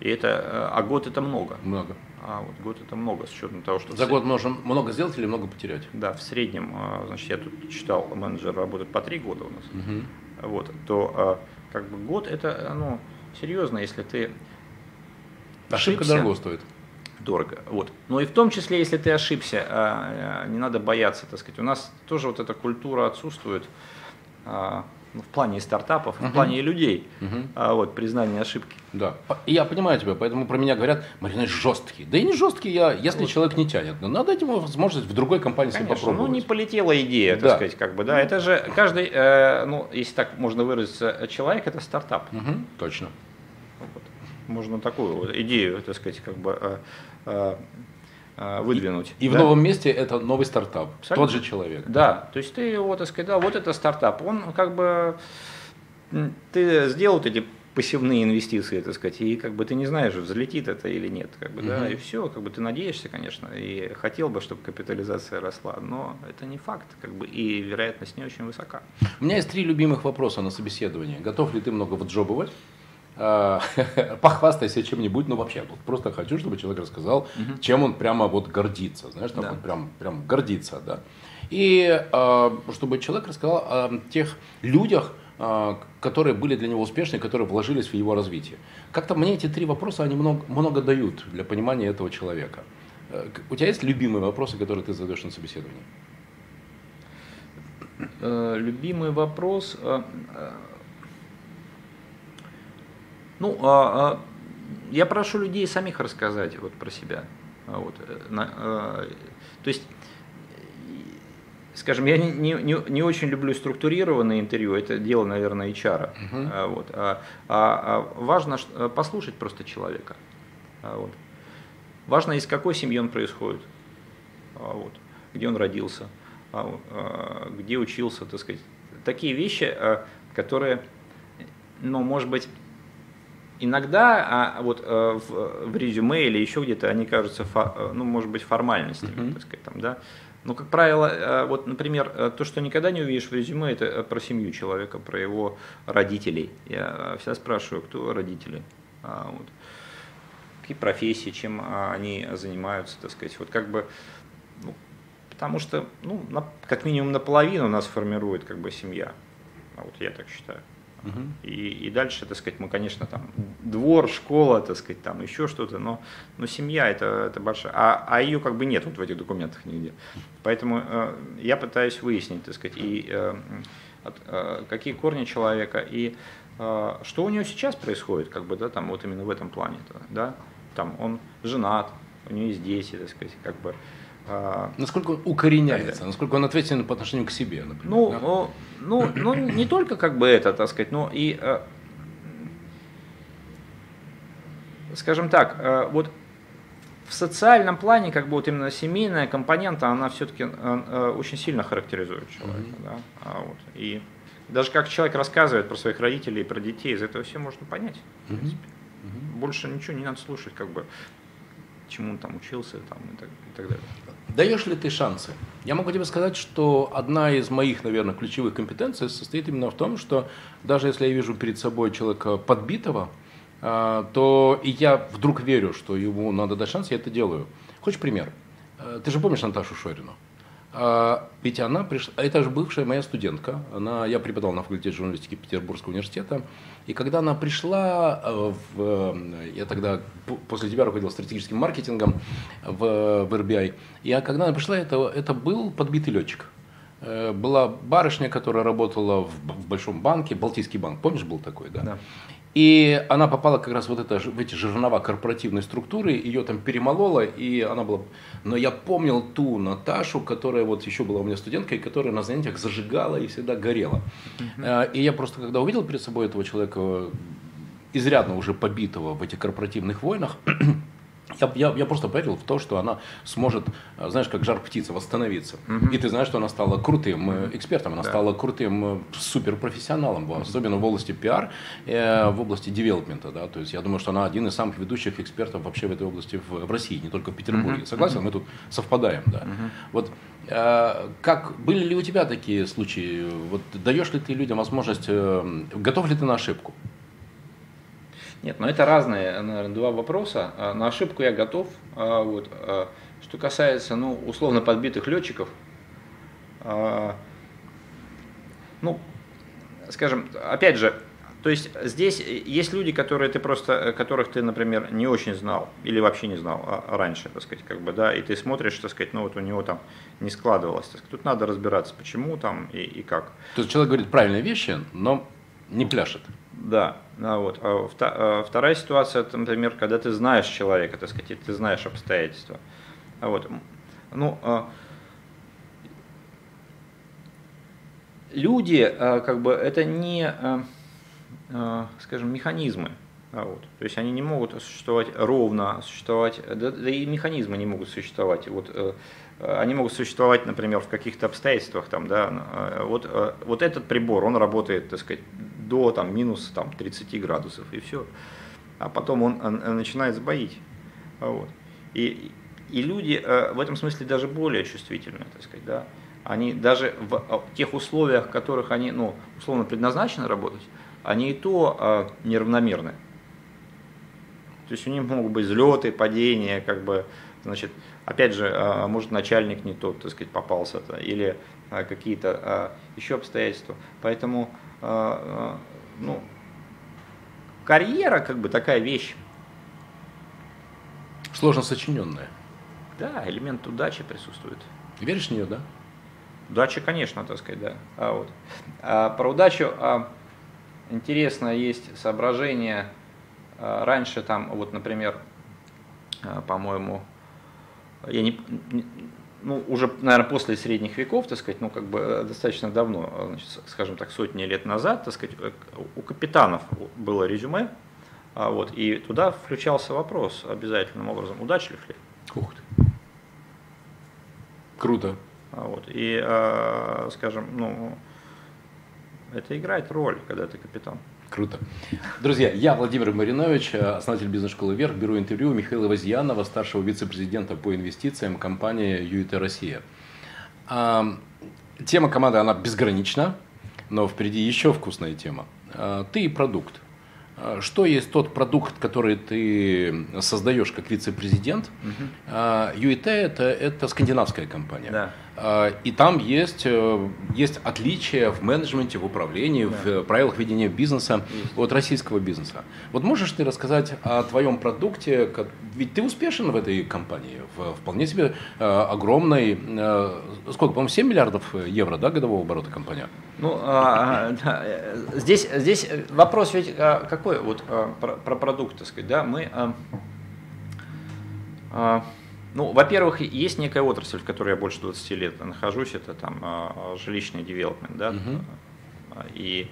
И это, а год это много. Много. А вот год это много, с учетом того, что... За год можно много сделать или много потерять? Да, в среднем, а, значит, я тут читал, менеджер работает по три года у нас. Угу. Вот, то а, как бы год это, ну, серьезно, если ты Ошибка ошибся, дорого стоит дорого. Вот. Но и в том числе, если ты ошибся, а, не надо бояться, так сказать. У нас тоже вот эта культура отсутствует ну, в плане стартапов, uh-huh. в плане людей, uh-huh. вот, признание ошибки. Да, я понимаю тебя, поэтому про меня говорят, Марина, жесткий. Да и не жесткий я, если вот. человек не тянет. Но надо ему возможность в другой компании Конечно, попробовать. ну не полетела идея, да. так сказать, как бы, да. Это же каждый, э, ну, если так можно выразиться, человек это стартап. Угу, точно. Вот. Можно такую вот идею, так сказать, как бы Э, э, выдвинуть. И, и да? в новом месте это новый стартап, Абсолютно. тот же человек. Да, то есть ты его, так сказать, да, вот это стартап, он как бы, ты сделал эти пассивные инвестиции, так сказать, и как бы ты не знаешь, взлетит это или нет, как бы, угу. да, и все, как бы ты надеешься, конечно, и хотел бы, чтобы капитализация росла, но это не факт, как бы, и вероятность не очень высока. У меня есть три любимых вопроса на собеседование. Готов ли ты много вджобывать? А, *laughs* похвастайся чем-нибудь, ну вообще, вот просто хочу, чтобы человек рассказал, угу. чем он прямо вот гордится, знаешь, так да. вот прям, прям гордится, да. И э, чтобы человек рассказал о тех людях, э, которые были для него успешны, которые вложились в его развитие. Как-то мне эти три вопроса, они много, много дают для понимания этого человека. Э, у тебя есть любимые вопросы, которые ты задаешь на собеседовании? Э, любимый вопрос... Э, ну, а, а, я прошу людей самих рассказать вот про себя. А вот, э, на, а, то есть скажем, я не, не, не очень люблю структурированные интервью, это дело, наверное, HR. Мгм. А, вот. А, а- а важно а, послушать просто человека. А, вот. Важно, из какой семьи он происходит, а, вот. где он родился, а, а, где учился, так сказать. Такие вещи, а, которые, ну, может быть, иногда а, вот, а, в, в резюме или еще где-то они кажутся, фо- ну, может быть, формальностями, Мгм. так сказать, там, да. Но, как правило, э, вот, например, э, то, что никогда не увидишь в резюме, это э, про семью человека, про его родителей. Я э, всегда спрашиваю, кто родители, А, вот. какие профессии, чем а, они занимаются, так сказать. Вот как бы, ну, потому что, ну, на- как минимум наполовину нас формирует как бы семья. Вот я так считаю. Мгм. И, и дальше, так сказать, мы, конечно, там двор, школа, так сказать, там еще что-то, но, но семья это, это большая, а, а ее как бы нет вот в этих документах нигде. Поэтому э, я пытаюсь выяснить, так сказать, и э, от- э, какие корни человека, и э, что у него сейчас происходит, как бы, да, там вот именно в этом плане, да, там он женат, у есть дети, так сказать, как бы. э, Насколько он укореняется, насколько он ответственен по отношению к себе, например. ну, да? ну, ну, ну, не только как бы это, так сказать, но и, э, скажем так, э, вот в социальном плане, как бы вот именно семейная компонента, она все-таки очень сильно характеризует человека. Мгм. Да? А вот, и даже как человек рассказывает про своих родителей и про детей, из этого все можно понять. в принципе. Мгм. Больше ничего не надо слушать, как бы, чему он там учился там, и, так, и так далее. Даешь ли ты шансы? Я могу тебе сказать, что одна из моих, наверное, ключевых компетенций состоит именно в том, что даже если я вижу перед собой человека подбитого, а, то и я вдруг верю, что ему надо дать шанс, я это делаю. Хочешь пример? Э, Ты же помнишь Наташу Шорину? А, Ведь она пришла, это же бывшая моя студентка, она, я преподавал на факультете журналистики Петербургского университета, и когда она пришла, э, в, э, я тогда после тебя руководил стратегическим маркетингом в, в RBI, и а когда она пришла, это, это был подбитый летчик. Э, Была барышня, которая работала в, в большом банке, Балтийский банк, помнишь, был такой, да? Да. И она попала как раз вот это, в эти жернова корпоративной структуры, ее там перемолола, и она была... Но я помнил ту Наташу, которая вот еще была у меня студенткой, которая на занятиях зажигала и всегда горела. Э, И я просто, когда увидел перед собой этого человека, изрядно уже побитого в этих корпоративных войнах, *clears throat* я, я, я просто поверил в то, что она сможет, э, знаешь, как жар птица, восстановиться. Мгм. И ты знаешь, что она стала крутым э, экспертом, она Да. стала крутым э, суперпрофессионалом, в- особенно в области пиар, э, в области девелопмента. Да? То есть я думаю, что она один из самых ведущих экспертов вообще в этой области в, в России, не только в Петербурге. Мгм. Согласен? Мы тут совпадаем. Да? Вот э, как были ли у тебя такие случаи? Вот даешь ли ты людям возможность, э, готов ли ты на ошибку? Нет, но это разные, наверное, два вопроса. А, На ошибку я готов. А, Вот. а, Что касается, ну, условно подбитых летчиков, ну, скажем, опять же, то есть здесь есть люди, которые ты просто, которых ты, например, не очень знал или вообще не знал раньше, так сказать, как бы, да, и ты смотришь, так сказать, ну вот у него там не складывалось, так сказать. тут надо разбираться, почему там и, и как. То есть человек говорит правильные вещи, но не пляшет. Да, вот. А а вторая ситуация, это, например, когда ты знаешь человека, так сказать, ты знаешь обстоятельства. А вот. Ну, а, люди, как бы, это не, скажем, механизмы. Вот. То есть они не могут существовать ровно, существовать, да, да и механизмы не могут существовать. Вот, э, они могут существовать, например, в каких-то обстоятельствах. Там, да, э, вот, э, вот этот прибор, он работает, так сказать, до там, минус там, 30 градусов, и все. А потом он э, начинает сбоить. Вот. И, и люди э, в этом смысле даже более чувствительны, так сказать, да. Они даже в э, тех условиях, в которых они, ну, условно предназначены работать, они и то э, неравномерны. То есть у них могут быть взлеты, падения, как бы, значит, опять же, э, может начальник не тот, так сказать, попался, -то, или э, какие-то э, еще обстоятельства. Поэтому, ну, карьера, как бы, такая вещь. Сложно сочиненная. Да, элемент удачи присутствует. Веришь в нее, да? Удача, конечно, так сказать, да. А вот. А про удачу а, интересно есть соображение. А, раньше там, вот, например, а, по-моему, я не, ну, уже, наверное, после средних веков, так сказать, ну, как бы э, достаточно давно, э, значит, скажем так, сотни лет назад, так сказать, э, у капитанов было резюме, а вот, и туда включался вопрос обязательным образом, удачлив ли. Ух ты. Круто. А вот, и, скажем, ну, это играет роль, когда ты капитан. Круто. Друзья, я Владимир Маринович, основатель бизнес-школы «Вверх». Беру интервью у Михаила Возьянова, старшего вице-президента по инвестициям компании ЮИТ Россия. Тема команды, она безгранична, но впереди еще вкусная тема. А, ты и продукт. А, что есть тот продукт, который ты создаешь как вице-президент? Угу. UIT это, это скандинавская компания. Да. А, и там есть, э, есть отличия в менеджменте, в управлении, да. в правилах ведения бизнеса есть. от российского бизнеса. Вот можешь ты рассказать о твоем продукте? Ведь ты успешен в этой компании, в вполне себе э, огромной, э, сколько, по-моему, 7 миллиардов евро да, годового оборота компания? Ну, а, да, здесь, здесь вопрос ведь какой вот про, про продукт, так сказать, да, мы... А, а, ну, во-первых, есть некая отрасль, в которой я больше 20 лет нахожусь, это там а, жилищный девелопмент, да, угу. и,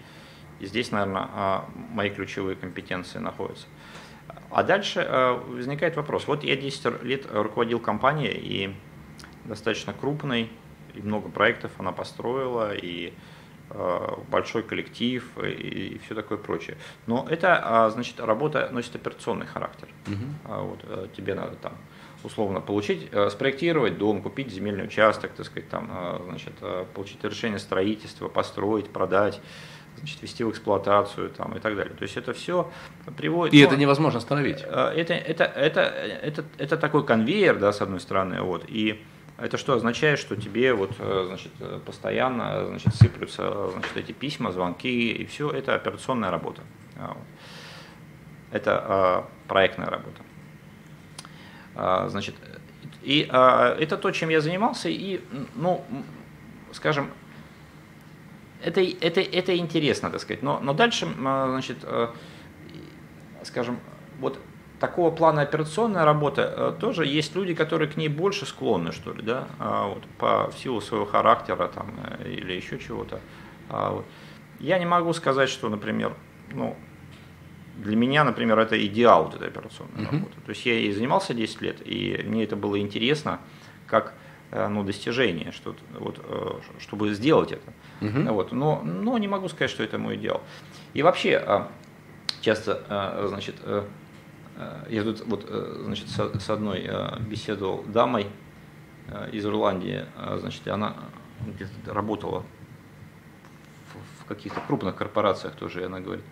здесь, наверное, а, мои ключевые компетенции находятся. А дальше возникает вопрос. Вот я 10 лет руководил компанией, и достаточно крупной, и много проектов она построила, и большой коллектив и, и все такое прочее. Но это, значит, работа носит операционный характер. Угу. Вот, тебе надо там условно получить, э, спроектировать дом, купить земельный участок, так сказать, там, э, значит, э, получить разрешение строительства, построить, продать, значит, вести в эксплуатацию там, и так далее. То есть это все приводит... И ну, это невозможно остановить. Это, это, это, это, это такой конвейер, да, с одной стороны, вот, и это что означает, что тебе вот, значит, постоянно значит, сыплются значит, эти письма, звонки, и все это операционная работа. Это проектная работа. А, значит, и а, это то, чем я занимался, и, ну, скажем, это, это, это интересно, так сказать. Но, но дальше, а, значит, скажем, вот такого плана операционная работа тоже есть люди, которые к ней больше склонны, что ли, да, вот, по в силу своего характера там, э, или еще чего-то. Вот. Я не могу сказать, что, например, ну, для меня, например, это идеал вот этой операционной uh-huh. работы. То есть я ей занимался 10 лет, и мне это было интересно как э, ну, достижение, что, вот, э, чтобы сделать это. Uh-huh. Вот. Но, но не могу сказать, что это мой идеал. И вообще, а, часто, значит, э, я тут вот, значит, с одной беседовал дамой из Ирландии, значит, она работала в каких-то крупных корпорациях тоже, и она говорит,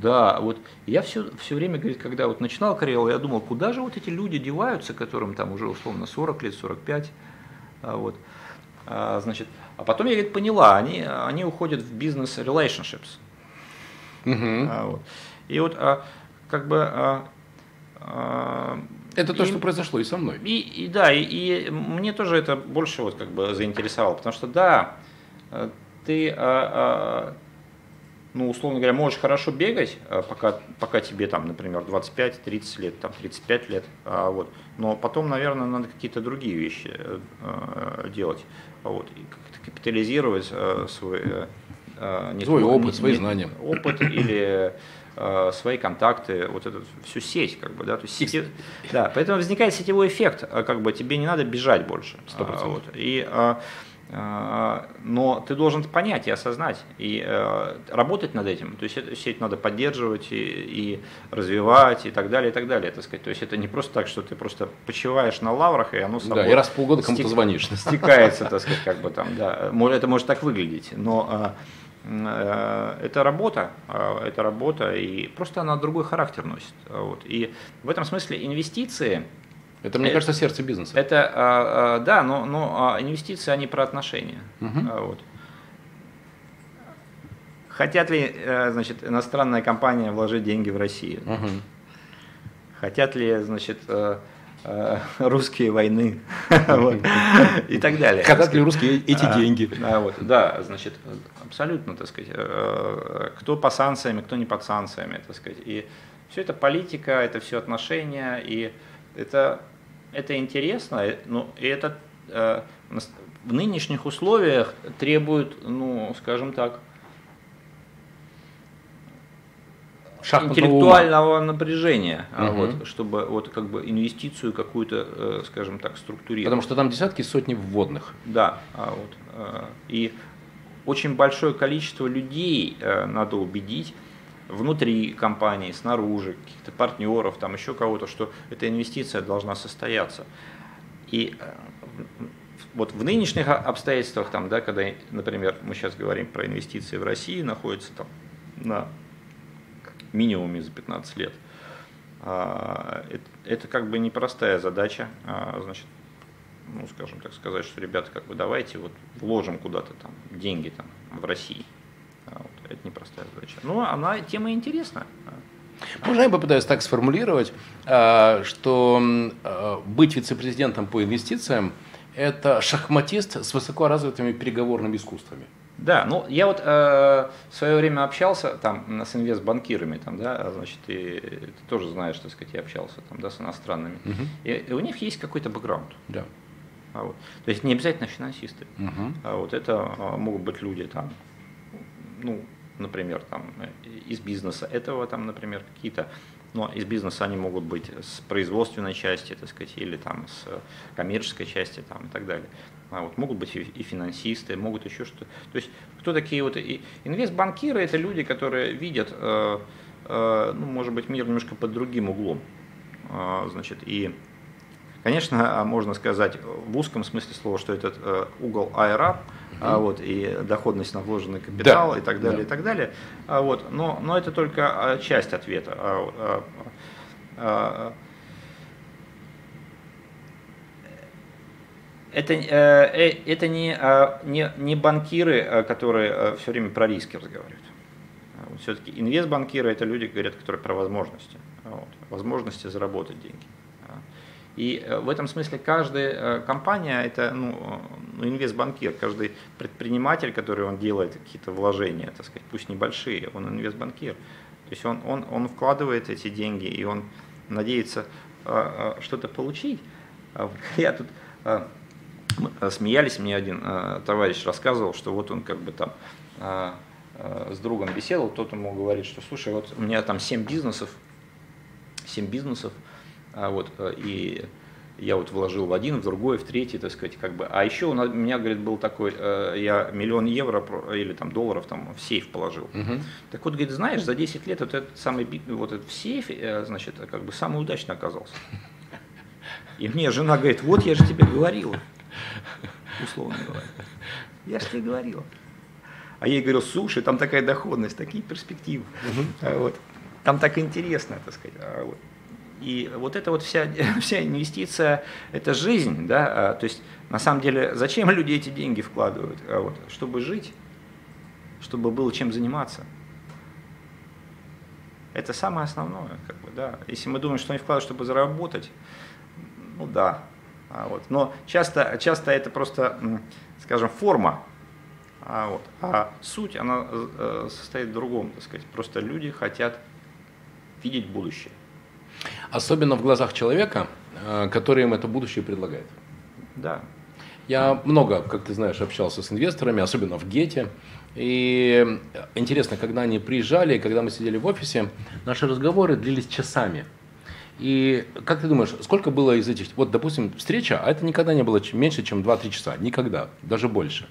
да, вот я все, все время, говорит, когда вот начинал карьеру, я думал, куда же вот эти люди деваются, которым там уже условно 40 лет, 45, а, вот, а, значит, а потом я, говорит, поняла, они, они уходят в бизнес relationships. Угу. А, вот. И вот а, как бы... А, а, это то, и, что произошло и со мной. И, и да, и, и мне тоже это больше вот как бы заинтересовало, потому что да, ты, а, а, ну, условно говоря, можешь хорошо бегать, а, пока, пока тебе там, например, 25-30 лет, там 35 лет, а, вот. но потом, наверное, надо какие-то другие вещи а, делать, вот. и как-то капитализировать а, свой, а, не свой опыт, не, свои знания. Опыт или свои контакты, вот эту всю сеть, как бы, да, то есть сети... да, поэтому возникает сетевой эффект, как бы тебе не надо бежать больше, 100%. Вот, и а, но ты должен понять и осознать, и э, работать над этим. То есть эту сеть надо поддерживать и, и развивать, и так далее, и так далее. Так сказать. То есть это не просто так, что ты просто почиваешь на лаврах, и оно само... Да, и раз в полгода кому-то звонишь. Стекается, так сказать, как бы там, да. Это может так выглядеть, но э, это работа, э, это работа, и просто она другой характер носит. Вот. И в этом смысле инвестиции – это, мне э, кажется, сердце бизнеса. Это, а, а, да, но, но а, инвестиции, они про отношения. Угу. Вот. Хотят ли, э, значит, иностранная компания вложить деньги в Россию? Угу. Хотят ли, значит, э, русские войны *laughs* и так далее. Хотят ли русские эти деньги? Да, значит, абсолютно, так сказать, кто по санкциями, кто не под санкциями, так сказать. И все это политика, это все отношения, и это это интересно, но это в нынешних условиях требует, ну, скажем так, интеллектуального ума. напряжения, угу. вот, чтобы вот как бы инвестицию какую-то, э, скажем так, структурировать. Потому что там десятки, сотни вводных. Да, а вот, э, и очень большое количество людей э, надо убедить внутри компании, снаружи, каких-то партнеров, там еще кого-то, что эта инвестиция должна состояться. И вот в нынешних обстоятельствах, там, да, когда, например, мы сейчас говорим про инвестиции в России, находится там на минимуме за 15 лет, а, это, это как бы непростая задача, а, значит, ну, скажем так сказать, что, ребята, как бы давайте вот вложим куда-то там деньги там в России. А, это непростая задача. Но она, тема интересна. Можно я попытаюсь так сформулировать, что быть вице-президентом по инвестициям – это шахматист с высоко развитыми переговорными искусствами. Да, ну я вот э, в свое время общался там с инвестбанкирами, там, да, значит, и ты тоже знаешь, так сказать, я общался там, да, с иностранными. Угу. И, и у них есть какой-то бэкграунд. Да. А вот. То есть не обязательно финансисты. Угу. А вот это а, могут быть люди там, ну, например, там из бизнеса этого, там, например, какие-то но из бизнеса они могут быть с производственной части, так сказать, или там с коммерческой части там, и так далее. А вот могут быть и финансисты, могут еще что-то. То есть кто такие вот и инвестбанкиры это люди, которые видят, э, э, ну, может быть, мир немножко под другим углом. Э, значит, и Конечно, можно сказать в узком смысле слова, что этот э, угол IRR, а, вот, и доходность на вложенный капитал да, и так далее, да. и так далее. А, вот, но, но это только а, часть ответа. А, а, а, это, э, э, это не, а, не, не банкиры, которые все время про риски разговаривают. Все-таки инвестбанкиры это люди, говорят, которые про возможности. Вот, возможности заработать деньги. И э, в этом смысле каждая э, компания, это ну, ну, инвестбанкир, каждый предприниматель, который он делает какие-то вложения, так сказать, пусть небольшие, он инвестбанкир. То есть он, он, он вкладывает эти деньги, и он надеется э, что-то получить. А *laughs* я тут смеялись, мне один товарищ рассказывал, что вот он как бы там с другом беседовал, тот ему говорит, что слушай, вот у меня там 7 бизнесов, 7 бизнесов, а вот, э, и я вот вложил в один, в другой, в третий, так сказать, как бы. А еще у меня, говорит, был такой, э, я миллион евро или там долларов там в сейф положил. Угу. Так вот, говорит, знаешь, за 10 лет вот этот самый, вот этот в сейфе, э, значит, как бы самый удачный оказался. И мне жена говорит, вот я же тебе говорила, условно говоря. Я же тебе говорила. А я ей говорю, слушай, там такая доходность, такие перспективы. Угу. Вот. Там так интересно, так сказать. А вот. И вот эта вот вся, *laughs* вся инвестиция – это жизнь, да, а, то есть на самом деле зачем люди эти деньги вкладывают? А вот, чтобы жить, чтобы было чем заниматься. Это самое основное, как бы, да. Если мы думаем, что они вкладывают, чтобы заработать, ну да. А вот. Но часто, часто это просто, скажем, форма, а, вот. а суть, она э, состоит в другом, так сказать. Просто люди хотят видеть будущее. Особенно в глазах человека, э, который им это будущее предлагает. Да. Я много, как ты знаешь, общался с инвесторами, особенно в Гете. И интересно, когда они приезжали, когда мы сидели в офисе, наши разговоры длились часами. И как ты думаешь, сколько было из этих, вот, допустим, встреча, а это никогда не было меньше, чем 2-3 часа, никогда, даже больше.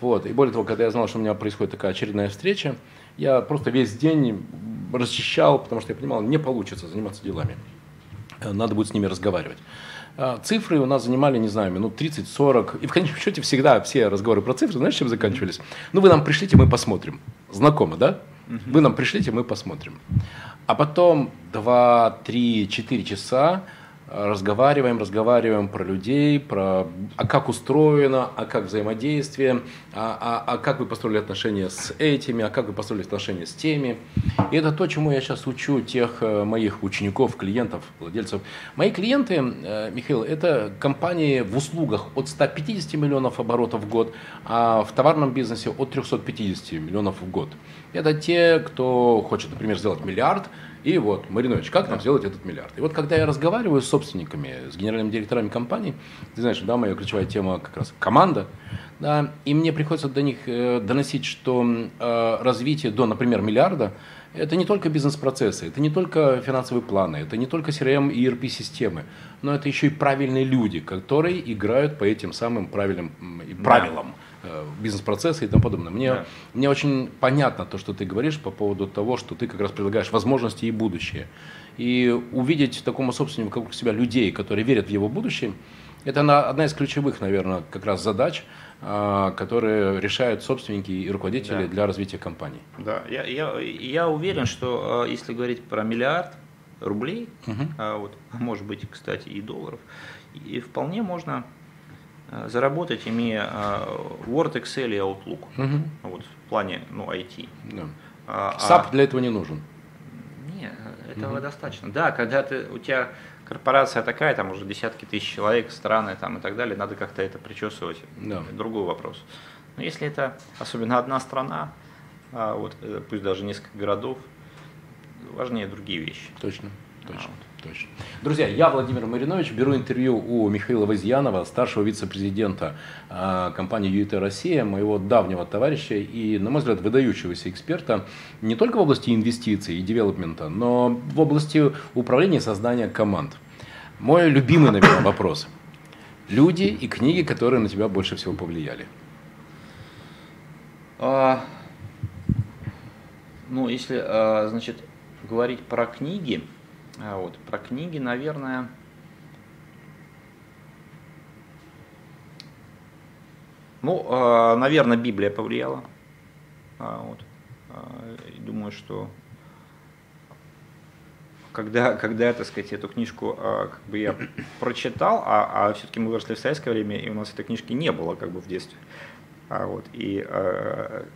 Вот. И более того, когда я знал, что у меня происходит такая очередная встреча, я просто весь день расчищал, потому что я понимал, не получится заниматься делами. Э, надо будет с ними разговаривать. Э, цифры у нас занимали, не знаю, минут 30-40. И в конечном счете всегда все разговоры про цифры, знаешь, чем заканчивались? Ну, вы нам пришлите, мы посмотрим. Знакомо, да? Вы нам пришлите, мы посмотрим. А потом 2, 3, 4 часа разговариваем, разговариваем про людей, про а как устроено, а как взаимодействие, а, а, а как вы построили отношения с этими, а как вы построили отношения с теми. И это то, чему я сейчас учу тех э, моих учеников, клиентов, владельцев. Мои клиенты, э, Михаил, это компании в услугах от 150 миллионов оборотов в год, а в товарном бизнесе от 350 миллионов в год. Это те, кто хочет, например, сделать миллиард, И вот, Маринович, как нам сделать этот миллиард? И вот когда я разговариваю с собственниками, с генеральными директорами компаний, ты знаешь, да, моя ключевая тема как раз команда, да, и мне приходится до них э, доносить, что э, развитие до, например, миллиарда, это не только бизнес-процессы, это не только финансовые планы, это не только CRM и ERP-системы, но это еще и правильные люди, которые играют по этим самым правильным правилам. Э, бизнес-процессы и тому подобное. Мне, да. мне очень понятно то, что ты говоришь по поводу того, что ты как раз предлагаешь возможности и будущее. И увидеть такому собственнику вокруг себя людей, которые верят в его будущее, это одна из ключевых, наверное, как раз задач, а, которые решают собственники и руководители да. для развития компании. Да, я, я, я уверен, что а, если говорить про миллиард рублей, угу. а вот, может быть, кстати, и долларов, и вполне можно Э, заработать, имея э, Word, Excel и Outlook. Угу. Вот, в плане ну, IT. Да. А, SAP а... для этого не нужен. Нет, этого угу. достаточно. Да, когда ты, у тебя корпорация такая, там уже десятки тысяч человек, страны там, и так далее, надо как-то это причесывать. Да. Другой вопрос. Но если это особенно одна страна, а вот, э, пусть даже несколько городов, важнее другие вещи. Точно, точно. А, вот. Точно. Друзья, я Владимир Маринович, беру интервью у Михаила Возьянова, старшего вице-президента э, компании ЮИТ Россия, моего давнего товарища и, на мой взгляд, выдающегося эксперта не только в области инвестиций и девелопмента, но в области управления и создания команд. Мой любимый, наверное, вопрос. Люди и книги, которые на тебя больше всего повлияли. А, ну, если, а, значит, говорить про книги, а вот. Про книги, наверное, ну, а, наверное, Библия повлияла. А, вот. Думаю, что когда, когда так сказать, эту книжку как бы я прочитал, а, а все-таки мы выросли в советское время, и у нас этой книжки не было как бы в детстве. А вот, и а,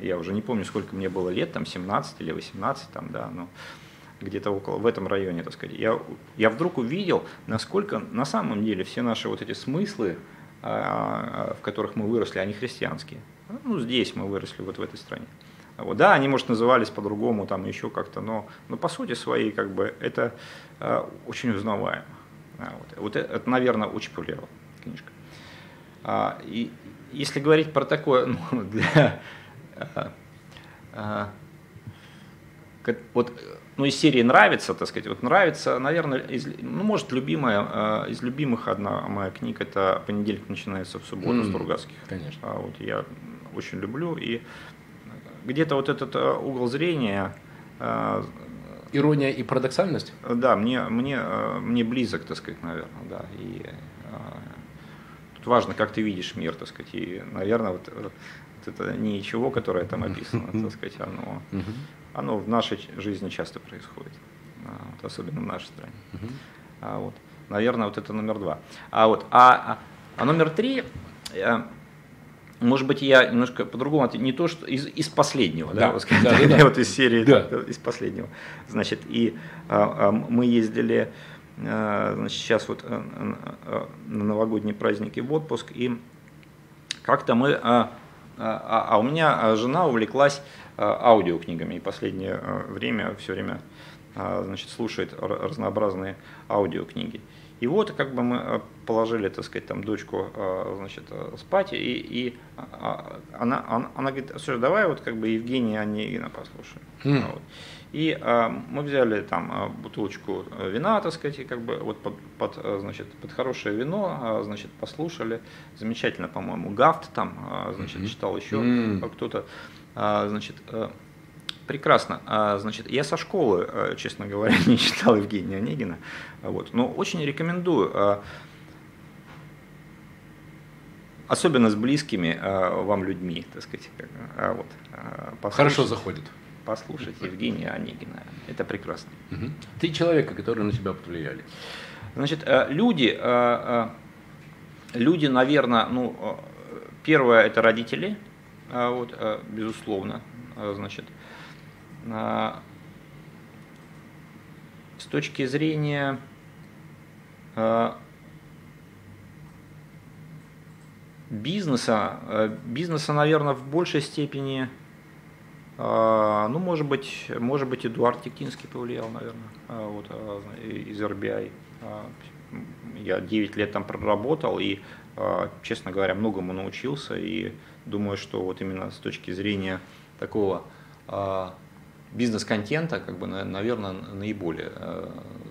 я уже не помню, сколько мне было лет, там 17 или 18, там, да, но где-то около, в этом районе, так сказать, я, я вдруг увидел, насколько на самом деле все наши вот эти смыслы, а, в которых мы выросли, они христианские. Ну, здесь мы выросли, вот в этой стране. Вот, да, они, может, назывались по-другому, там еще как-то, но, но по сути своей, как бы, это а, очень узнаваемо. А, вот, вот это, это, наверное, очень повлияло книжка. А, и если говорить про такое, *laughs* ну, для, а, а, вот ну, из серии нравится, так сказать, вот нравится, наверное, из, ну, может, любимая, э, из любимых одна моя книга, это «Понедельник начинается в субботу» mm, Стругацких. Конечно. А, вот я очень люблю, и где-то вот этот э, угол зрения... Э, Ирония и парадоксальность? Да, мне, мне, мне близок, так сказать, наверное, да, и тут важно, как ты видишь мир, так сказать, и, наверное, вот, вот это ничего, которое там описано, так *laughs* сказать, оно оно в нашей жизни часто происходит, а, вот, особенно в нашей стране. Угу. А, вот, наверное, вот это номер два. А, вот, а, а, а номер три, э, может быть, я немножко по-другому, не то, что из, из последнего, да, да, да, да, да. *laughs* вот из серии, да. из последнего. Значит, и а, а, мы ездили, а, значит, сейчас вот а, а, на новогодние праздники в отпуск, и как-то мы, а, а, а у меня жена увлеклась Э, аудиокнигами. И последнее э, время все время э, значит, слушает разнообразные аудиокниги. И вот как бы мы положили, так сказать, там дочку, значит, спать, и, и а, она, она, она говорит, слушай, давай вот как бы Евгения Онегина послушаем. Mm. Вот. И а, мы взяли там бутылочку вина, так сказать, и как бы вот под, под, значит, под хорошее вино, значит, послушали. Замечательно, по-моему, Гафт там, значит, mm-hmm. читал еще mm. кто-то. А, значит, э, прекрасно. А, значит, я со школы, э, честно говоря, *laughs* не читал Евгения Онегина, вот, но очень рекомендую, а, особенно с близкими вам людьми, так сказать. Вот, Хорошо заходит. Послушать Евгения Онегина. Это прекрасно. Угу. Три человека, которые на тебя повлияли. Значит, э, люди, люди, наверное, ну, первое это родители, вот, а, безусловно, а, значит, с точки зрения бизнеса, бизнеса, наверное, в большей степени А, ну, может быть, может быть, Эдуард Тектинский повлиял, наверное, а, вот, а, из RBI. Я 9 лет там проработал и, честно говоря, многому научился и думаю, что вот именно с точки зрения такого бизнес-контента, как бы, наверное, наиболее,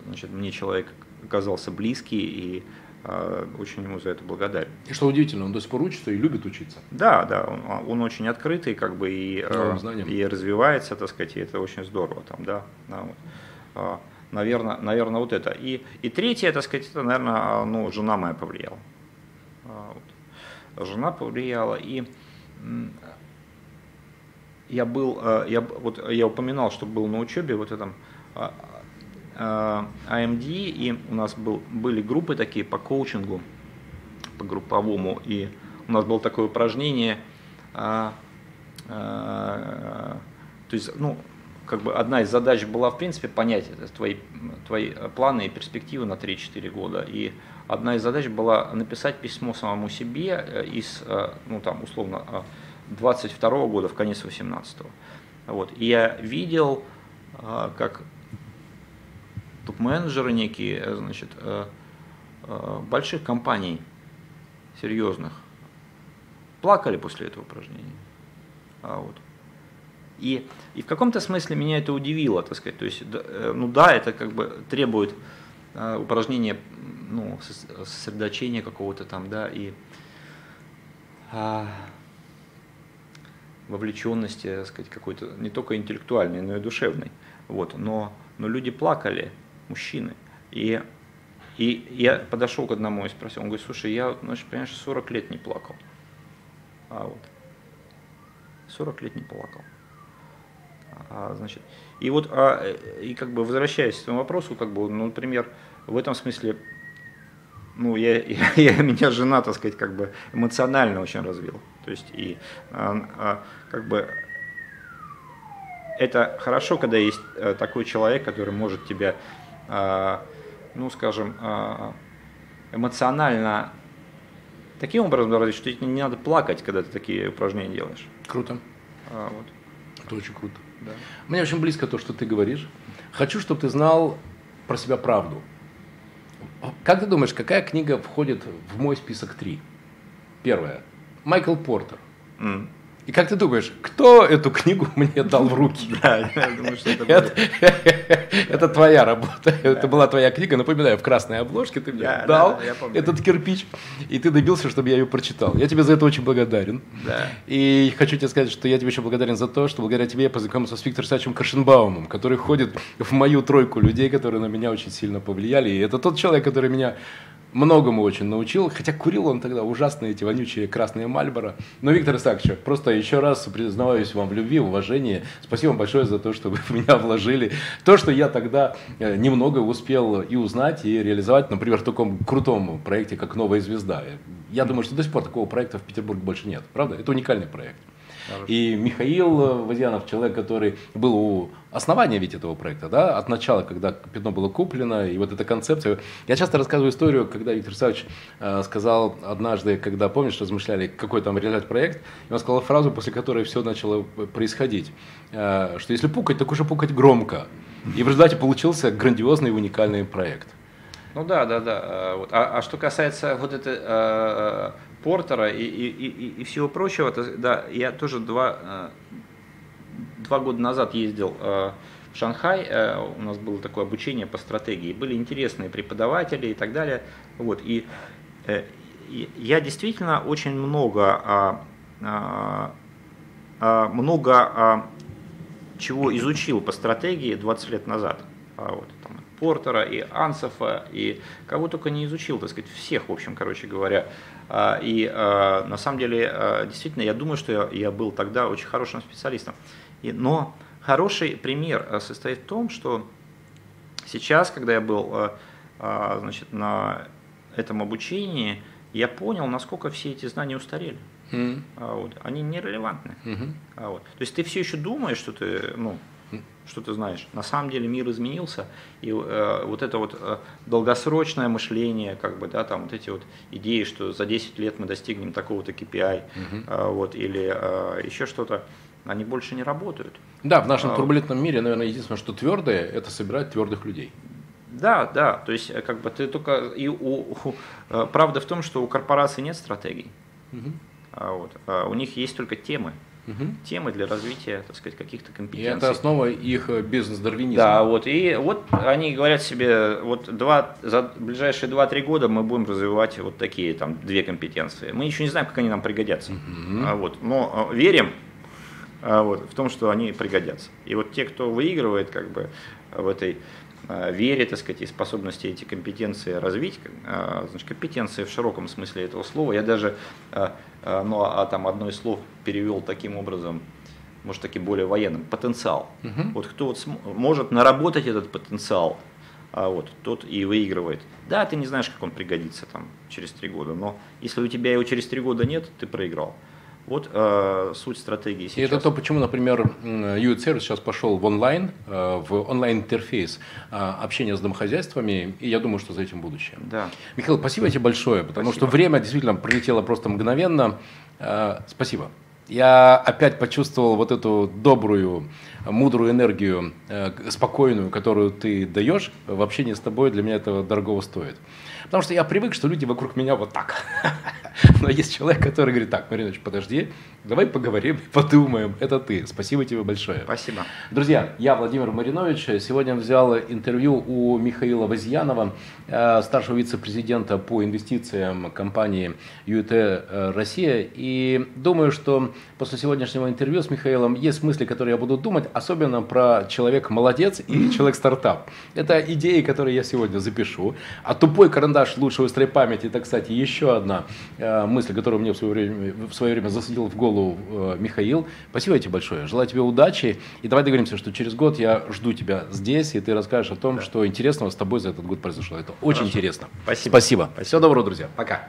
значит, мне человек оказался близкий и а, очень ему за это благодарен. И что удивительно, он до сих пор учится и любит учиться. Да, да, он, он очень открытый, как бы и, и развивается, так сказать, и это очень здорово там, да. да вот. Наверное, наверное, вот это. И, и третье, так сказать, это, наверное, ну, жена моя повлияла. А, вот. Жена повлияла, и я был, э, я, вот я упоминал, что был на учебе вот этом AMD, э, и у нас был, были группы такие по коучингу, по групповому, и у нас было такое упражнение, а, а, то есть, ну, как бы одна из задач была, в принципе, понять твои, твои планы и перспективы на 3-4 года. И одна из задач была написать письмо самому себе э, из, ну, там, условно, 22 года в конец 18 -го. Вот. И я видел, как топ-менеджеры некие, э, значит, э, э, больших компаний, серьезных, плакали после этого упражнения. А вот. И, и в каком-то смысле меня это удивило, так сказать. То есть, ну да, это как бы требует упражнения, ну, сосредоточения какого-то там, да, и а, вовлеченности, так сказать, какой-то не только интеллектуальной, но и душевной. Вот. Но, но люди плакали, мужчины. И, и я подошел к одному и спросил, он говорит, слушай, я, значит, понимаешь, 40 лет не плакал. А вот, 40 лет не плакал. А, значит, и вот, а, и как бы возвращаясь к этому вопросу, как бы, ну, например, в этом смысле, ну, я, *laughs* я, я меня жена, так сказать, как бы эмоционально очень развил. То есть, и а, а, как бы это хорошо, когда есть э, такой человек, который может тебя а, ну, скажем, а, эмоционально таким образом развить, что тебе не надо плакать, когда ты такие упражнения делаешь. Круто. А, вот. Это очень круто. Да. Мне очень близко то, что ты говоришь. Хочу, чтобы ты знал про себя правду. Как ты думаешь, какая книга входит в мой список три? Первая. Майкл Портер. Mm. И как ты думаешь, кто эту книгу *laughs* мне дал в руки? *laughs* Да, я думаю, что это Это *laughs* твоя работа, это была твоя книга, напоминаю, в красной обложке ты мне дал этот кирпич, и ты добился, чтобы я ее прочитал. Я тебе за это очень благодарен. И хочу тебе сказать, что я тебе очень благодарен за то, что благодаря тебе я познакомился с Виктором Сачем Каршенбаумом, который входит в мою тройку людей, которые на меня очень сильно повлияли. И это тот человек, который меня многому очень научил, хотя курил он тогда ужасные эти вонючие красные Мальборо. Но, Виктор Исаакович, просто еще раз признаваюсь вам в любви, уважении. Спасибо вам большое за то, что вы *laughs* в меня вложили. То, что я тогда э, немного успел и узнать, и реализовать, например, в таком крутом проекте, как «Новая звезда». Я думаю, что до сих пор такого проекта в Петербурге больше нет. Правда? Это уникальный проект. И Михаил Вазьянов, человек, который был у основания ведь этого проекта, да, от начала, когда пятно было куплено, и вот эта концепция. Я часто рассказываю историю, когда Виктор Савич э, сказал однажды, когда, помнишь, размышляли, какой там реализовать проект, и он сказал фразу, после которой все начало происходить, э, что если пукать, так уже пукать громко. И в результате получился грандиозный уникальный проект. Ну да, да, да. А, а, а что касается вот этой э, Портера и, и, и, и всего прочего, то, да, я тоже два, э, два года назад ездил э, в Шанхай, э, у нас было такое обучение по стратегии, были интересные преподаватели и так далее, вот, и я действительно очень много, а, а, а, много чего изучил по стратегии 20 лет назад, вот, там, Портера и Ансофа, и кого только не изучил, так сказать, всех, в общем, короче говоря, а, и а, на самом деле, а, действительно, я думаю, что я, я был тогда очень хорошим специалистом. И, но хороший пример состоит в том, что сейчас, когда я был значит, на этом обучении, я понял, насколько все эти знания устарели. Mm. Вот, они нерелевантны. Mm-hmm. Вот. То есть ты все еще думаешь, что ты ну, что ты знаешь. На самом деле мир изменился, и э, вот это вот э, долгосрочное мышление, как бы, да, там вот эти вот идеи, что за 10 лет мы достигнем такого-то KPI, угу. э, вот, или э, еще что-то, они больше не работают. Да, в нашем а, турбулентном мире, наверное, единственное, что твердое, это собирать твердых людей. Да, да, то есть как бы ты только и у, у, правда в том, что у корпораций нет стратегий, угу. а вот, а у них есть только темы угу. темы для развития, так сказать, каких-то компетенций. И это основа их э, бизнес-дарвинизма. Да, вот, и вот они говорят себе, вот два, за ближайшие 2-3 года мы будем развивать вот такие там две компетенции. Мы еще не знаем, как они нам пригодятся, угу. а, вот, но а, верим а, вот, в том, что они пригодятся. И вот те, кто выигрывает как бы в этой вере, так сказать, и способности эти компетенции развить, значит, компетенции в широком смысле этого слова. Я даже Э, ну а там одно из слов перевел таким образом, может таки более военным, потенциал. Угу. Вот кто вот может наработать этот потенциал, а вот, тот и выигрывает. Да, ты не знаешь, как он пригодится там через три года, но если у тебя его через три года нет, ты проиграл. Вот э, суть стратегии сейчас. И это то, почему, например, UIT-сервис сейчас пошел в онлайн, э, в онлайн-интерфейс э, общения с домохозяйствами, и я думаю, что за этим будущее. Да. Михаил, спасибо тебе большое, потому спасибо. что время действительно пролетело просто мгновенно. Э, спасибо. Я опять почувствовал вот эту добрую, мудрую энергию, э, спокойную, которую ты даешь в общении с тобой, для меня этого дорогого стоит. Потому что я привык, что люди вокруг меня вот так. *laughs* Но есть человек, который говорит, так, Маринович, подожди, давай поговорим, подумаем, это ты. Спасибо тебе большое. Спасибо. Друзья, я Владимир Маринович. Сегодня взял интервью у Михаила Возьянова, э, старшего вице-президента по инвестициям компании ЮТ э, Россия. И думаю, что после сегодняшнего интервью с Михаилом есть мысли, которые я буду думать, особенно про человек молодец и человек стартап. Это идеи, которые я сегодня запишу. А тупой карандаш карандаш лучше быстрой памяти. Это, кстати, еще одна э, мысль, которую мне в свое время, в свое время засадил в голову э, Михаил. Спасибо тебе большое. Желаю тебе удачи. И давай договоримся, что через год я жду тебя здесь, и ты расскажешь о том, да. что интересного с тобой за этот год произошло. Это очень Хорошо. интересно. Спасибо. Спасибо. Спасибо. Всего доброго, друзья. Пока.